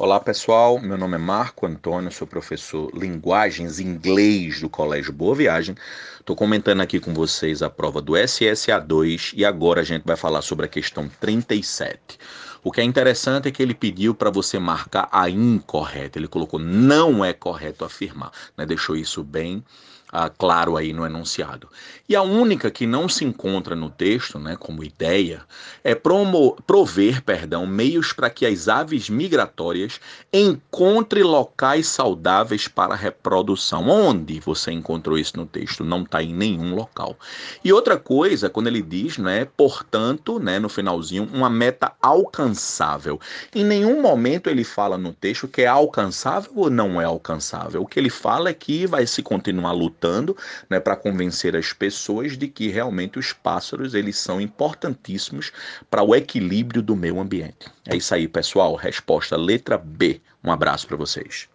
Olá pessoal, meu nome é Marco Antônio, sou professor Linguagens Inglês do Colégio Boa Viagem. Estou comentando aqui com vocês a prova do SSA2 e agora a gente vai falar sobre a questão 37. O que é interessante é que ele pediu para você marcar a incorreta. Ele colocou não é correto afirmar, né? deixou isso bem ah, claro aí no enunciado. E a única que não se encontra no texto, né, como ideia, é promo prover, perdão, meios para que as aves migratórias encontrem locais saudáveis para reprodução. Onde você encontrou isso no texto? Não está em nenhum local. E outra coisa, quando ele diz, né, portanto, né, no finalzinho, uma meta alcançável. Em nenhum momento ele fala no texto que é alcançável ou não é alcançável. O que ele fala é que vai se continuar lutando né, para convencer as pessoas de que realmente os pássaros eles são importantíssimos para o equilíbrio do meio ambiente. É isso aí, pessoal. Resposta letra B. Um abraço para vocês.